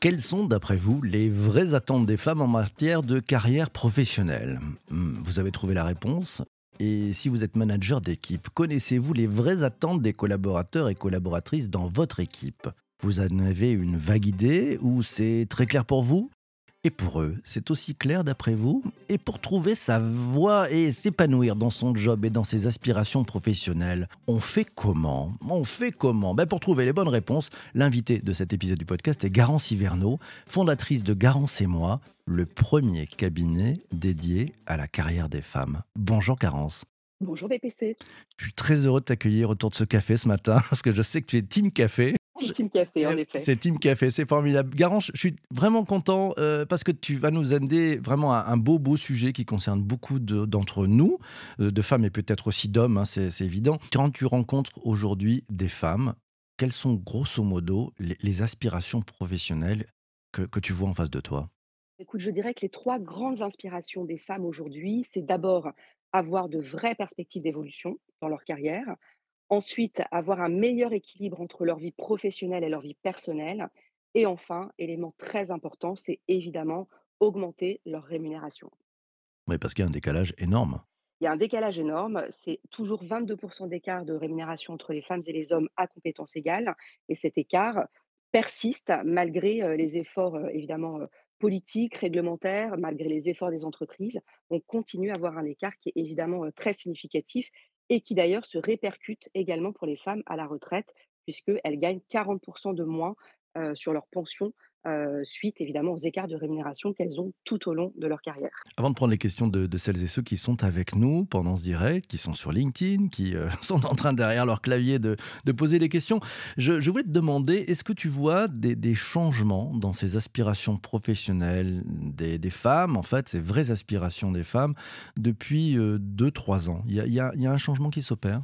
Quelles sont, d'après vous, les vraies attentes des femmes en matière de carrière professionnelle Hmm, Vous avez trouvé la réponse. Et si vous êtes manager d'équipe, connaissez-vous les vraies attentes des collaborateurs et collaboratrices dans votre équipe? Vous en avez une vague idée ou c'est très clair pour vous? Et pour eux, c'est aussi clair d'après vous? Et pour trouver sa voie et s'épanouir dans son job et dans ses aspirations professionnelles, on fait comment? On fait comment? Ben Pour trouver les bonnes réponses, l'invité de cet épisode du podcast est Garance Hiverneau, fondatrice de Garance et moi, le premier cabinet dédié à la carrière des femmes. Bonjour Garance. Bonjour BPC. Je suis très heureux de t'accueillir autour de ce café ce matin parce que je sais que tu es Team Café. C'est Team Café, en effet. C'est Team Café, c'est formidable. Garance, je suis vraiment content euh, parce que tu vas nous amener vraiment à un beau, beau sujet qui concerne beaucoup de- d'entre nous, euh, de femmes et peut-être aussi d'hommes, hein, c'est c'est évident. Quand tu rencontres aujourd'hui des femmes, quelles sont grosso modo les, les aspirations professionnelles que, que tu vois en face de toi? Écoute, je dirais que les trois grandes inspirations des femmes aujourd'hui, c'est d'abord avoir de vraies perspectives d'évolution dans leur carrière. Ensuite, avoir un meilleur équilibre entre leur vie professionnelle et leur vie personnelle. Et enfin, élément très important, c'est évidemment augmenter leur rémunération. Oui, parce qu'il y a un décalage énorme. Il y a un décalage énorme, c'est toujours 22% d'écart de rémunération entre les femmes et les hommes à compétences égales. Et cet écart persiste malgré les efforts évidemment politiques, réglementaires, malgré les efforts des entreprises. On continue à avoir un écart qui est évidemment très significatif et qui d'ailleurs se répercute également pour les femmes à la retraite, puisqu'elles gagnent 40% de moins sur leur pension suite évidemment aux écarts de rémunération qu'elles ont tout au long de leur carrière. Avant de prendre les questions de, celles et ceux qui sont avec nous pendant ce direct, qui sont sur LinkedIn, qui euh, sont en train derrière leur clavier de, poser les questions, je, voulais te demander, est-ce que tu vois des, changements dans ces aspirations professionnelles des, femmes, en fait, ces vraies aspirations des femmes, depuis 2-3 ans? Il y a un changement qui s'opère?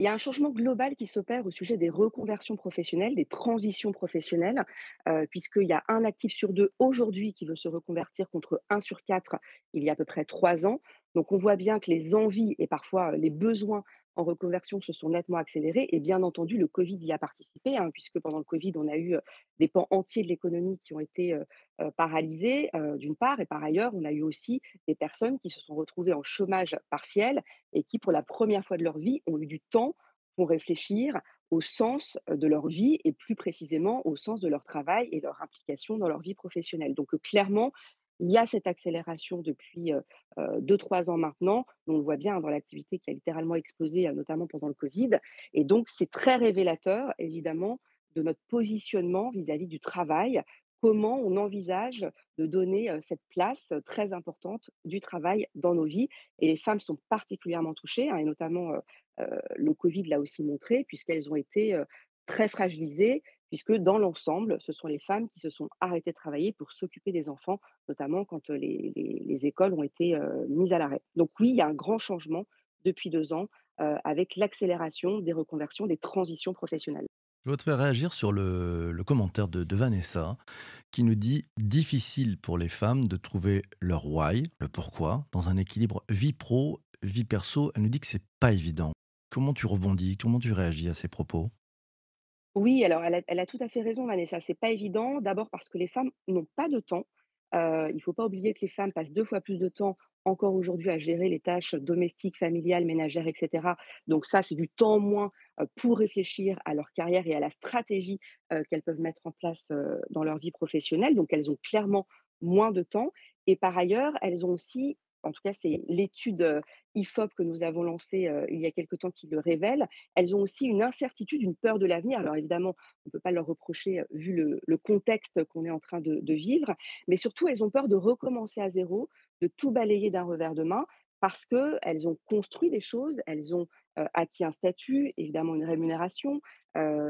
Il y a un changement global qui s'opère au sujet des reconversions professionnelles, des transitions professionnelles, euh, puisqu'il y a un actif sur deux aujourd'hui qui veut se reconvertir contre un sur quatre il y a à peu près trois ans. Donc on voit bien que les envies et parfois euh, les besoins en reconversion se sont nettement accélérés. Et bien entendu, le Covid y a participé, hein, puisque pendant le Covid, on a eu des pans entiers de l'économie qui ont été paralysés, d'une part, et par ailleurs, on a eu aussi des personnes qui se sont retrouvées en chômage partiel et qui, pour la première fois de leur vie, ont eu du temps pour réfléchir au sens de leur vie et plus précisément au sens de leur travail et leur implication dans leur vie professionnelle. Donc clairement, il y a cette accélération depuis euh, euh, deux, trois ans maintenant. On le voit bien dans l'activité qui a littéralement explosé, notamment pendant le Covid. Et donc, c'est très révélateur, évidemment, de notre positionnement vis-à-vis du travail, comment on envisage de donner cette place très importante du travail dans nos vies. Et les femmes sont particulièrement touchées, hein, et notamment le Covid l'a aussi montré, puisqu'elles ont été très fragilisées, puisque dans l'ensemble, ce sont les femmes qui se sont arrêtées de travailler pour s'occuper des enfants, notamment quand les, les- les écoles ont été mises à l'arrêt. Donc oui, il y a un grand changement depuis deux ans avec l'accélération des reconversions, des transitions professionnelles. Je veux te faire réagir sur le, le commentaire de, de Vanessa qui nous dit difficile pour les femmes de trouver leur why, le pourquoi, dans un équilibre vie pro, vie perso. Elle nous dit que c'est pas évident. Comment tu rebondis? Comment tu réagis à ces propos? Oui, alors elle a, tout à fait raison, Vanessa. C'est pas évident. D'abord parce que les femmes n'ont pas de temps. Euh, il faut pas oublier que les femmes passent deux fois plus de temps encore aujourd'hui à gérer les tâches domestiques, familiales, ménagères, etc. Donc ça, c'est du temps moins pour réfléchir à leur carrière et à la stratégie qu'elles peuvent mettre en place dans leur vie professionnelle. Donc elles ont clairement moins de temps. Et par ailleurs, elles ont aussi, en tout cas, c'est l'étude IFOP que nous avons lancée il y a quelque temps qui le révèle, elles ont aussi une incertitude, une peur de l'avenir. Alors évidemment, on ne peut pas leur reprocher vu le, contexte qu'on est en train de, vivre, mais surtout, elles ont peur de recommencer à zéro, de tout balayer d'un revers de main, parce qu'elles ont construit des choses, elles ont acquis un statut, évidemment une rémunération,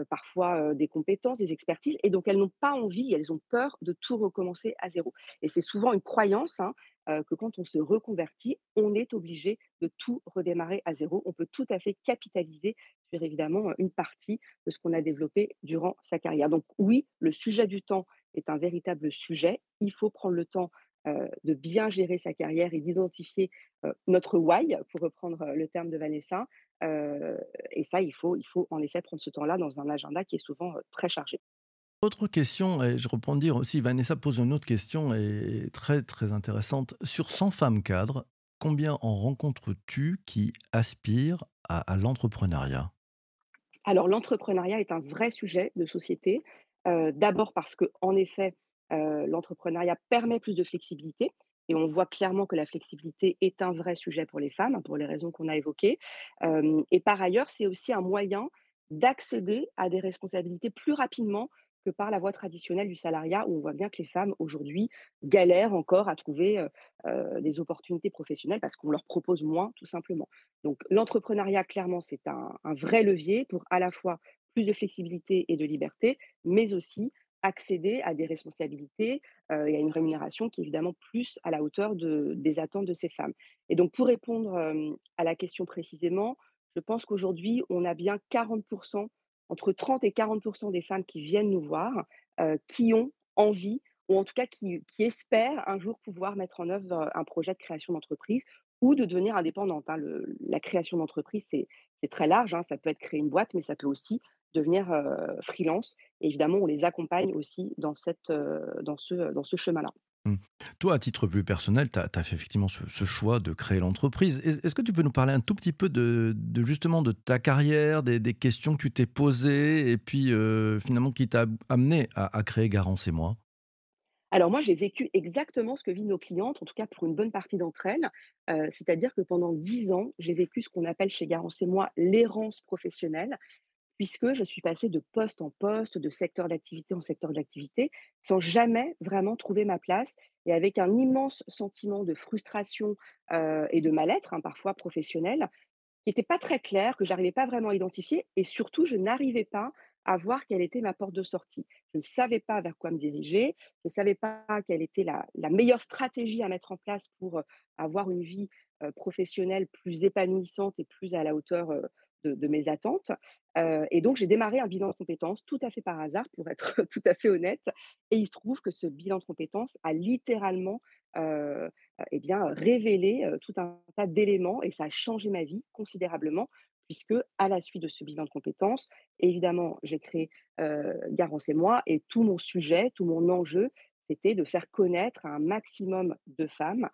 parfois des compétences, des expertises, et donc elles n'ont pas envie, elles ont peur de tout recommencer à zéro. Et c'est souvent une croyance hein, euh, que quand on se reconvertit, on est obligé de tout redémarrer à zéro. On peut tout à fait capitaliser sur évidemment une partie de ce qu'on a développé durant sa carrière. Donc oui, le sujet du temps est un véritable sujet. Il faut prendre le temps euh, de bien gérer sa carrière et d'identifier euh, notre why, pour reprendre le terme de Vanessa. Et ça, il faut, il faut en effet prendre ce temps-là dans un agenda qui est souvent très chargé. Autre question, et je reprends dire aussi, Vanessa pose une autre question et très très intéressante. Sur 100 femmes cadres, combien en rencontres-tu qui aspirent à, l'entrepreneuriat? Alors, l'entrepreneuriat est un vrai sujet de société. Euh, D'abord parce que, en effet, euh, l'entrepreneuriat permet plus de flexibilité. Et on voit clairement que la flexibilité est un vrai sujet pour les femmes, pour les raisons qu'on a évoquées. Euh, et par ailleurs, c'est aussi un moyen d'accéder à des responsabilités plus rapidement que par la voie traditionnelle du salariat, où on voit bien que les femmes aujourd'hui galèrent encore à trouver des opportunités professionnelles parce qu'on leur propose moins, tout simplement. Donc l'entrepreneuriat, clairement, c'est un, vrai levier pour à la fois plus de flexibilité et de liberté, mais aussi accéder à des responsabilités euh, et à une rémunération qui est évidemment plus à la hauteur de, des attentes de ces femmes. Et donc pour répondre à la question précisément, je pense qu'aujourd'hui, on a bien 40%, entre 30 et 40% des femmes qui viennent nous voir, qui ont envie, ou en tout cas qui, espèrent un jour pouvoir mettre en œuvre un projet de création d'entreprise ou de devenir indépendante. hein. La création d'entreprise, c'est très large, hein. Ça peut être créer une boîte, mais ça peut aussi devenir freelance. Évidemment, on les accompagne aussi dans ce chemin-là. Hmm. Toi, à titre plus personnel, tu as, fait effectivement ce, choix de créer l'entreprise. Est- Est-ce que tu peux nous parler un tout petit peu de, justement de ta carrière, des, questions que tu t'es posées et puis euh, finalement qui t'a amené à, créer Garance et moi? Alors moi, j'ai vécu exactement ce que vivent nos clientes, en tout cas pour une bonne partie d'entre elles. Euh, C'est-à-dire que pendant 10 ans, j'ai vécu ce qu'on appelle chez Garance et moi l'errance professionnelle. Puisque je suis passée de poste en poste, de secteur d'activité en secteur d'activité, sans jamais vraiment trouver ma place et avec un immense sentiment de frustration et de mal-être, hein, parfois professionnel, qui n'était pas très clair, que j'arrivais pas vraiment à identifier et surtout, je n'arrivais pas à voir quelle était ma porte de sortie. Je ne savais pas vers quoi me diriger, je ne savais pas quelle était la, meilleure stratégie à mettre en place pour avoir une vie professionnelle plus épanouissante et plus à la hauteur de, mes attentes. Et donc, j'ai démarré un bilan de compétences tout à fait par hasard, pour être tout à fait honnête. Et il se trouve que ce bilan de compétences a littéralement euh, eh bien, révélé tout un tas d'éléments et ça a changé ma vie considérablement, puisque à la suite de ce bilan de compétences, évidemment, j'ai créé euh, Garance et moi, et tout mon sujet, tout mon enjeu, c'était de faire connaître à un maximum de femmes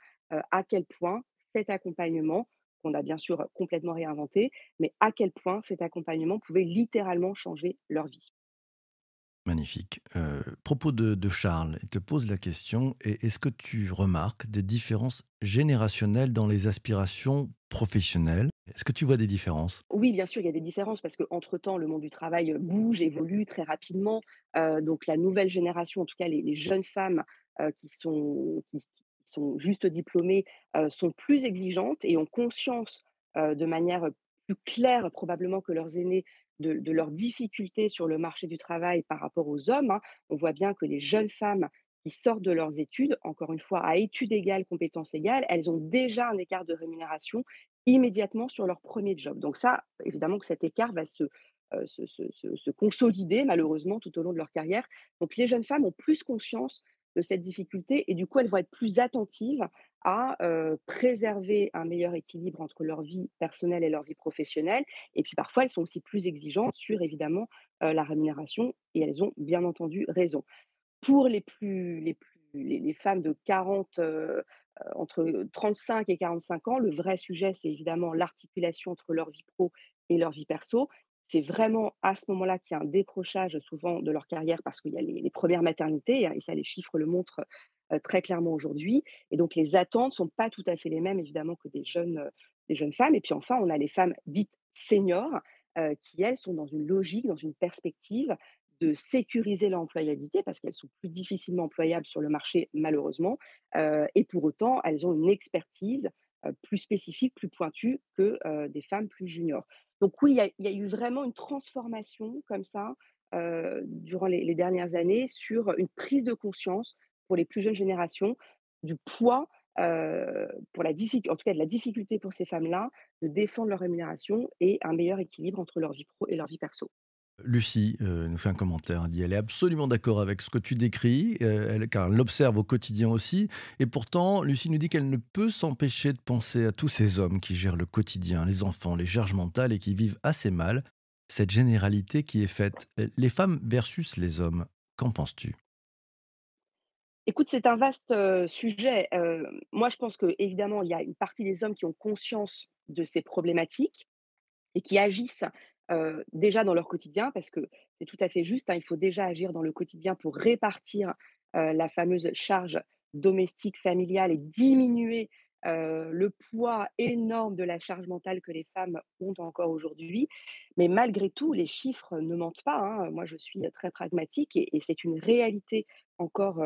à quel point cet accompagnement, qu'on a bien sûr complètement réinventé, mais à quel point cet accompagnement pouvait littéralement changer leur vie. Magnifique. Euh, propos de, de Charles, il te pose la question, et est-ce que tu remarques des différences générationnelles dans les aspirations professionnelles? Est-ce que tu vois des différences? Oui, bien sûr, il y a des différences parce qu'entre-temps, le monde du travail bouge, évolue très rapidement. Euh, donc la nouvelle génération, en tout cas les, les jeunes femmes euh, qui sont, qui sont juste diplômées, sont plus exigeantes et ont conscience de manière plus claire probablement que leurs aînés de, leurs difficultés sur le marché du travail par rapport aux hommes. hein. On voit bien que les jeunes femmes qui sortent de leurs études, encore une fois, à études égales, compétences égales, elles ont déjà un écart de rémunération immédiatement sur leur premier job. Donc ça, évidemment que cet écart va se consolider malheureusement tout au long de leur carrière. Donc les jeunes femmes ont plus conscience de cette difficulté et du coup elles vont être plus attentives à préserver un meilleur équilibre entre leur vie personnelle et leur vie professionnelle. Et puis parfois elles sont aussi plus exigeantes sur évidemment la rémunération et elles ont bien entendu raison. Pour les plus les plus les femmes de 40, heu heu, entre 35 et 45 ans, le vrai sujet, c'est évidemment l'articulation entre leur vie pro et leur vie perso. C'est vraiment à ce moment-là qu'il y a un décrochage souvent de leur carrière parce qu'il y a les premières maternités, hein, et ça les chiffres le montrent, très clairement aujourd'hui. Et donc les attentes sont pas tout à fait les mêmes évidemment que des jeunes, des jeunes femmes. Et puis enfin on a les femmes dites seniors, qui elles sont dans une logique, dans une perspective de sécuriser leur employabilité parce qu'elles sont plus difficilement employables sur le marché malheureusement, heu et pour autant elles ont une expertise, plus spécifique, plus pointue que, heu, des femmes plus juniors. Donc oui, il y a eu vraiment une transformation comme ça, heu, durant les dernières années sur une prise de conscience pour les plus jeunes générations du poids, pour la en tout cas de la difficulté pour ces femmes-là de défendre leur rémunération et un meilleur équilibre entre leur vie pro et leur vie perso. Lucie euh, nous fait un commentaire. Elle dit elle est absolument d'accord avec ce que tu décris, euh, elle- car elle l'observe au quotidien aussi. Et pourtant, Lucie nous dit qu'elle ne peut s'empêcher de penser à tous ces hommes qui gèrent le quotidien, les enfants, les charges mentales et qui vivent assez mal. Cette généralité qui est faite, euh, les femmes versus les hommes, qu'en penses-tu? Écoute, c'est un vaste, sujet. Moi, je pense qu'évidemment, il y a une partie des hommes qui ont conscience de ces problématiques et qui agissent, déjà dans leur quotidien parce que c'est tout à fait juste, hein, il faut déjà agir dans le quotidien pour répartir, la fameuse charge domestique, familiale et diminuer, le poids énorme de la charge mentale que les femmes ont encore aujourd'hui. Mais malgré tout, les chiffres ne mentent pas, hein. Moi, je suis, très pragmatique et c'est une réalité encore,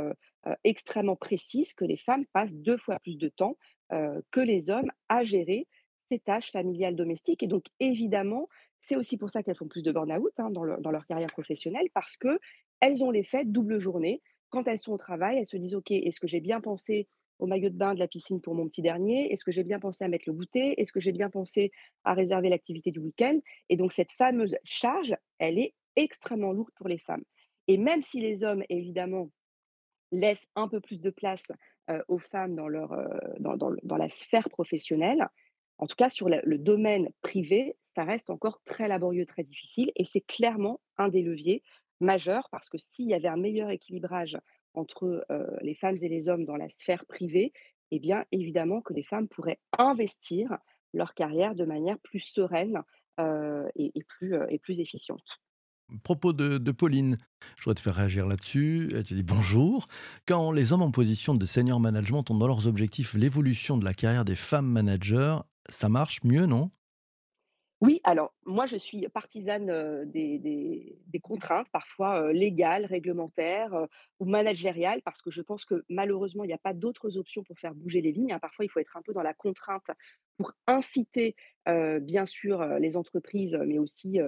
extrêmement précise que les femmes passent 2 fois plus de temps, que les hommes à gérer ces tâches familiales domestiques et donc évidemment, c'est aussi pour ça qu'elles font plus de burn-out, hein, dans leur carrière professionnelle parce que elles ont l'effet double journée. Quand elles sont au travail, elles se disent: «OK, est-ce que j'ai bien pensé au maillot de bain de la piscine pour mon petit dernier? Est-ce que j'ai bien pensé à mettre le goûter? Est-ce que j'ai bien pensé à réserver l'activité du week-end?» et donc cette fameuse charge, elle est extrêmement lourde pour les femmes et même si les hommes, évidemment, laissent un peu plus de place, aux femmes dans la sphère professionnelle. En tout cas, sur le domaine privé, ça reste encore très laborieux, très difficile et c'est clairement un des leviers majeurs parce que s'il y avait un meilleur équilibrage entre, heu, les femmes et les hommes dans la sphère privée, eh bien, évidemment que les femmes pourraient investir leur carrière de manière plus sereine, heu et plus, heu et plus efficiente. Propos de, de Pauline, je voudrais te faire réagir là-dessus. Elle te dit bonjour. Quand les hommes en position de senior management ont dans leurs objectifs l'évolution de la carrière des femmes managers, ça marche mieux, non? Oui, alors moi je suis partisane, des contraintes parfois, légales, réglementaires, ou managériales parce que je pense que malheureusement il n'y a pas d'autres options pour faire bouger les lignes, hein. Parfois il faut être un peu dans la contrainte pour inciter, bien sûr, les entreprises, mais aussi,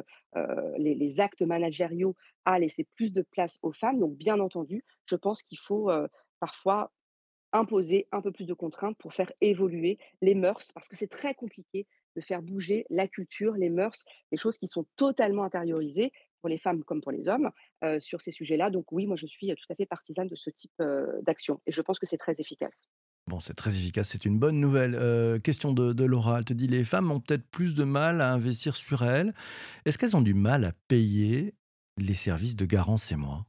les actes managériaux à laisser plus de place aux femmes. Donc bien entendu, je pense qu'il faut, parfois imposer un peu plus de contraintes pour faire évoluer les mœurs, parce que c'est très compliqué de faire bouger la culture, les mœurs, les choses qui sont totalement intériorisées pour les femmes comme pour les hommes euh, sur ces sujets-là. Donc oui, moi je suis tout à fait partisane de ce type euh, d'action et je pense que c'est très efficace. Bon, c'est très efficace, c'est une bonne nouvelle. Euh, question de, de Laura, elle te dit les femmes ont peut-être plus de mal à investir sur elles. Est-ce qu'elles ont du mal à payer les services de Garance et moi?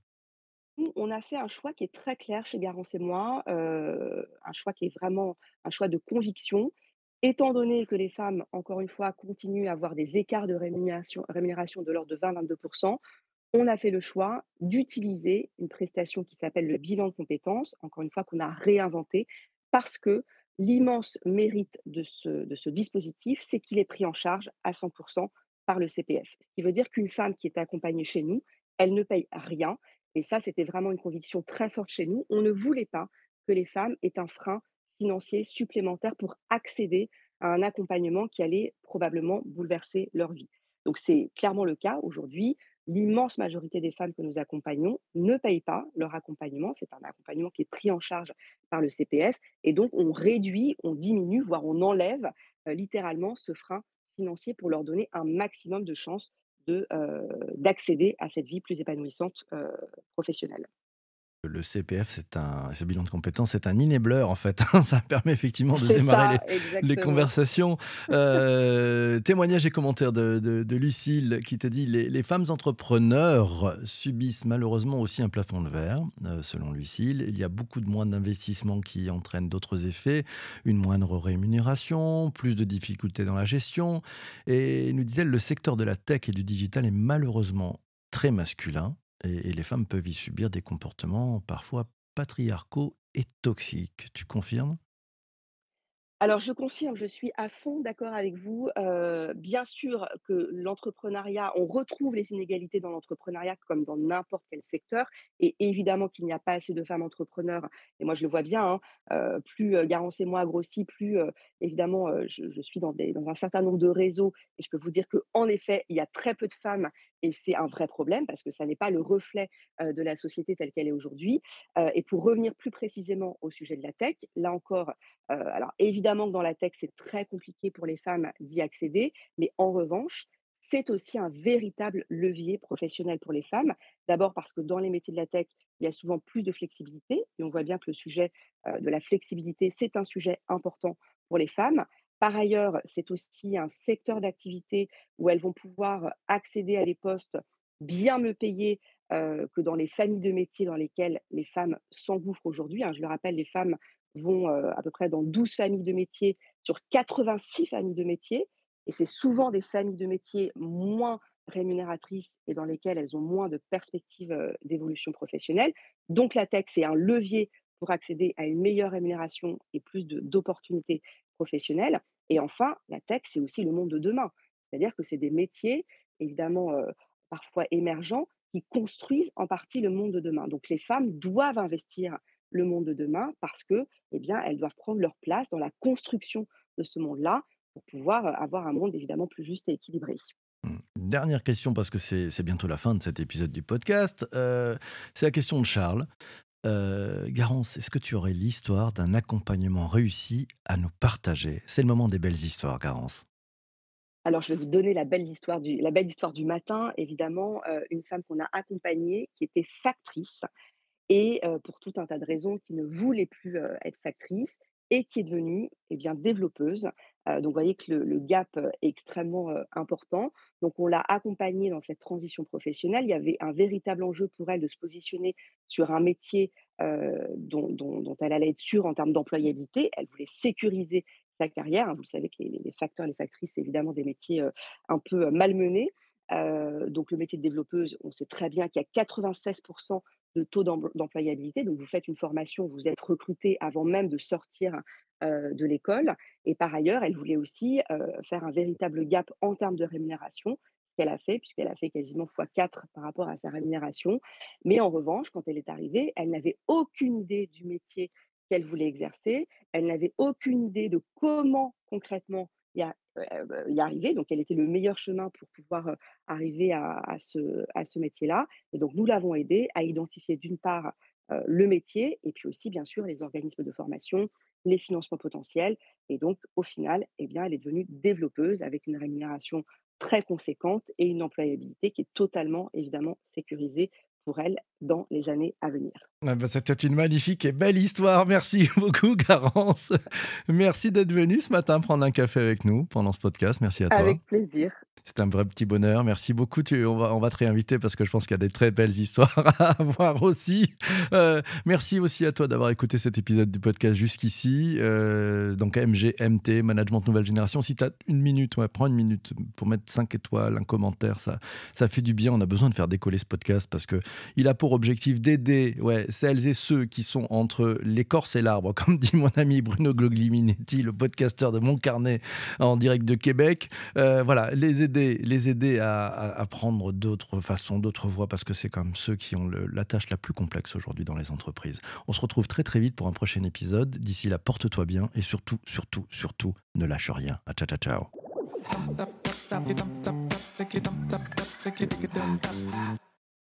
On a fait un choix qui est très clair chez Garance et moi, un choix qui est vraiment un choix de conviction. Étant donné que les femmes, encore une fois, continuent à avoir des écarts de rémunération de l'ordre de 20-22% on a fait le choix d'utiliser une prestation qui s'appelle le bilan de compétences, encore une fois, qu'on a réinventé parce que l'immense mérite de ce de ce dispositif, c'est qu'il est pris en charge à 100% par le CPF. Ce qui veut dire qu'une femme qui est accompagnée chez nous, elle ne paye rien et ça, c'était vraiment une conviction très forte chez nous. On ne voulait pas que les femmes aient un frein financier supplémentaire pour accéder à un accompagnement qui allait probablement bouleverser leur vie. Donc c'est clairement le cas aujourd'hui. L'immense majorité des femmes que nous accompagnons ne payent pas leur accompagnement. C'est un accompagnement qui est pris en charge par le CPF et donc on réduit, on diminue, voire on enlève, heu, littéralement ce frein financier pour leur donner un maximum de chances d'accéder à cette vie plus épanouissante, heu, Le CPF, c'est un ce bilan de compétences, c'est un enabler en fait. Ça permet effectivement de démarrer ça, les conversations. Heu, témoignages et commentaires de de de Lucille qui te dit: «Les les femmes entrepreneurs subissent malheureusement aussi un plafond de verre», heu, selon Lucille. Il y a beaucoup de moins d'investissements qui entraînent d'autres effets, une moindre rémunération, plus de difficultés dans la gestion et nous dit-elle: «Le secteur de la tech et du digital est malheureusement très masculin». Et les femmes peuvent y subir des comportements parfois patriarcaux et toxiques. Tu confirmes? Alors je confirme, je suis à fond d'accord avec vous. Heu, bien sûr que l'entrepreneuriat on retrouve les inégalités dans l'entrepreneuriat comme dans n'importe quel secteur et évidemment qu'il n'y a pas assez de femmes entrepreneurs et moi je le vois bien, hein, heu, plus, heu, Garance et moi grossit, plus, évidemment, je suis dans dans un certain nombre de réseaux et je peux vous dire qu'en effet, il y a très peu de femmes et c'est un vrai problème parce que ça n'est pas le reflet, de la société telle qu'elle est aujourd'hui. Et pour revenir plus précisément au sujet de la tech, là encore, alors évidemment que dans la tech, c'est très compliqué pour les femmes d'y accéder, mais en revanche, c'est aussi un véritable levier professionnel pour les femmes. D'abord parce que dans les métiers de la tech, il y a souvent plus de flexibilité et on voit bien que le sujet de la flexibilité, c'est un sujet important pour les femmes. Par ailleurs, c'est aussi un secteur d'activité où elles vont pouvoir accéder à des postes bien mieux payés que dans les familles de métiers dans lesquelles les femmes s'engouffrent aujourd'hui. hein. Je le rappelle, les femmes vont à peu près dans 12 familles de métiers sur 86 familles de métiers. Et c'est souvent des familles de métiers moins rémunératrices et dans lesquelles elles ont moins de perspectives d'évolution professionnelle. Donc la tech, c'est un levier pour accéder à une meilleure rémunération et plus d'opportunités professionnelles. Et enfin, la tech, c'est aussi le monde de demain. C'est-à-dire que c'est des métiers, évidemment, euh, parfois émergents, qui construisent en partie le monde de demain. Donc les femmes doivent investir le monde de demain parce que, eh bien, elles doivent prendre leur place dans la construction de ce monde-là pour pouvoir euh, avoir un monde évidemment plus juste et équilibré. Hmm. Dernière question, parce que c'est c'est bientôt la fin de cet épisode du podcast. Euh, c'est la question de Charles. Euh, Garance, est-ce que tu aurais l'histoire d'un accompagnement réussi à nous partager? C'est le moment des belles histoires, Garance. Alors, je vais vous donner la belle histoire du, la belle histoire du matin. Évidemment, euh, une femme qu'on a accompagnée qui était factrice et heu, pour tout un tas de raisons, qui ne voulait plus, être factrice et qui est devenue, eh bien, développeuse. Heu, donc vous voyez que le gap, est extrêmement, important. Donc on l'a accompagnée dans cette transition professionnelle. Il y avait un véritable enjeu pour elle de se positionner sur un métier, dont elle allait être sûre en termes d'employabilité. Elle voulait sécuriser sa carrière, hein. Vous savez que les les facteurs, les factrices, c'est évidemment des métiers, un peu, malmenés. Donc le métier de développeuse, on sait très bien qu'il y a 96 de taux d'em d'employabilité. Donc vous faites une formation, vous êtes recruté avant même de sortir, de l'école et par ailleurs, elle voulait aussi, faire un véritable gap en termes de rémunération, ce qu'elle a fait puisqu'elle a fait quasiment fois 4 par rapport à sa rémunération. Mais en revanche, quand elle est arrivée, elle n'avait aucune idée du métier qu'elle voulait exercer. Elle n'avait aucune idée de comment concrètement y a y arriver. Donc quel était le meilleur chemin pour pouvoir, arriver à ce à ce métier-là et donc nous l'avons aidée à identifier d'une part, le métier et puis aussi bien sûr les organismes de formation, les financements potentiels et donc au final, eh bien, elle est devenue développeuse avec une rémunération très conséquente et une employabilité qui est totalement évidemment sécurisée pour elle dans les années à venir. Ah bah, C'était une magnifique et belle histoire. Merci beaucoup, Garance. Merci d'être venu ce matin prendre un café avec nous pendant ce podcast. Merci à toi. Avec plaisir. C'est un vrai petit bonheur. Merci beaucoup. Tu, on, va, on va te réinviter parce que je pense qu'il y a des très belles histoires à voir aussi. Euh, merci aussi à toi d'avoir écouté cet épisode du podcast jusqu'ici. Euh, donc MGMT, Management Nouvelle Génération. Si tu as une minute, ouais, prends une minute pour mettre 5 étoiles, un commentaire. Ça, ça fait du bien. On a besoin de faire décoller ce podcast parce qu'il a pour objectif d'aider ouais, celles et ceux qui sont entre l'écorce et l'arbre, comme dit mon ami Bruno Glogliminetti, le podcasteur de Mon Carnet en direct de Québec. Euh, voilà, les les aider à, prendre d'autres façons, d'autres voies, parce que c'est quand même ceux qui ont la tâche la plus complexe aujourd'hui dans les entreprises. On se retrouve très très vite pour un prochain épisode. D'ici là, porte-toi bien et surtout, surtout, surtout, ne lâche rien. À ciao, ciao, ciao.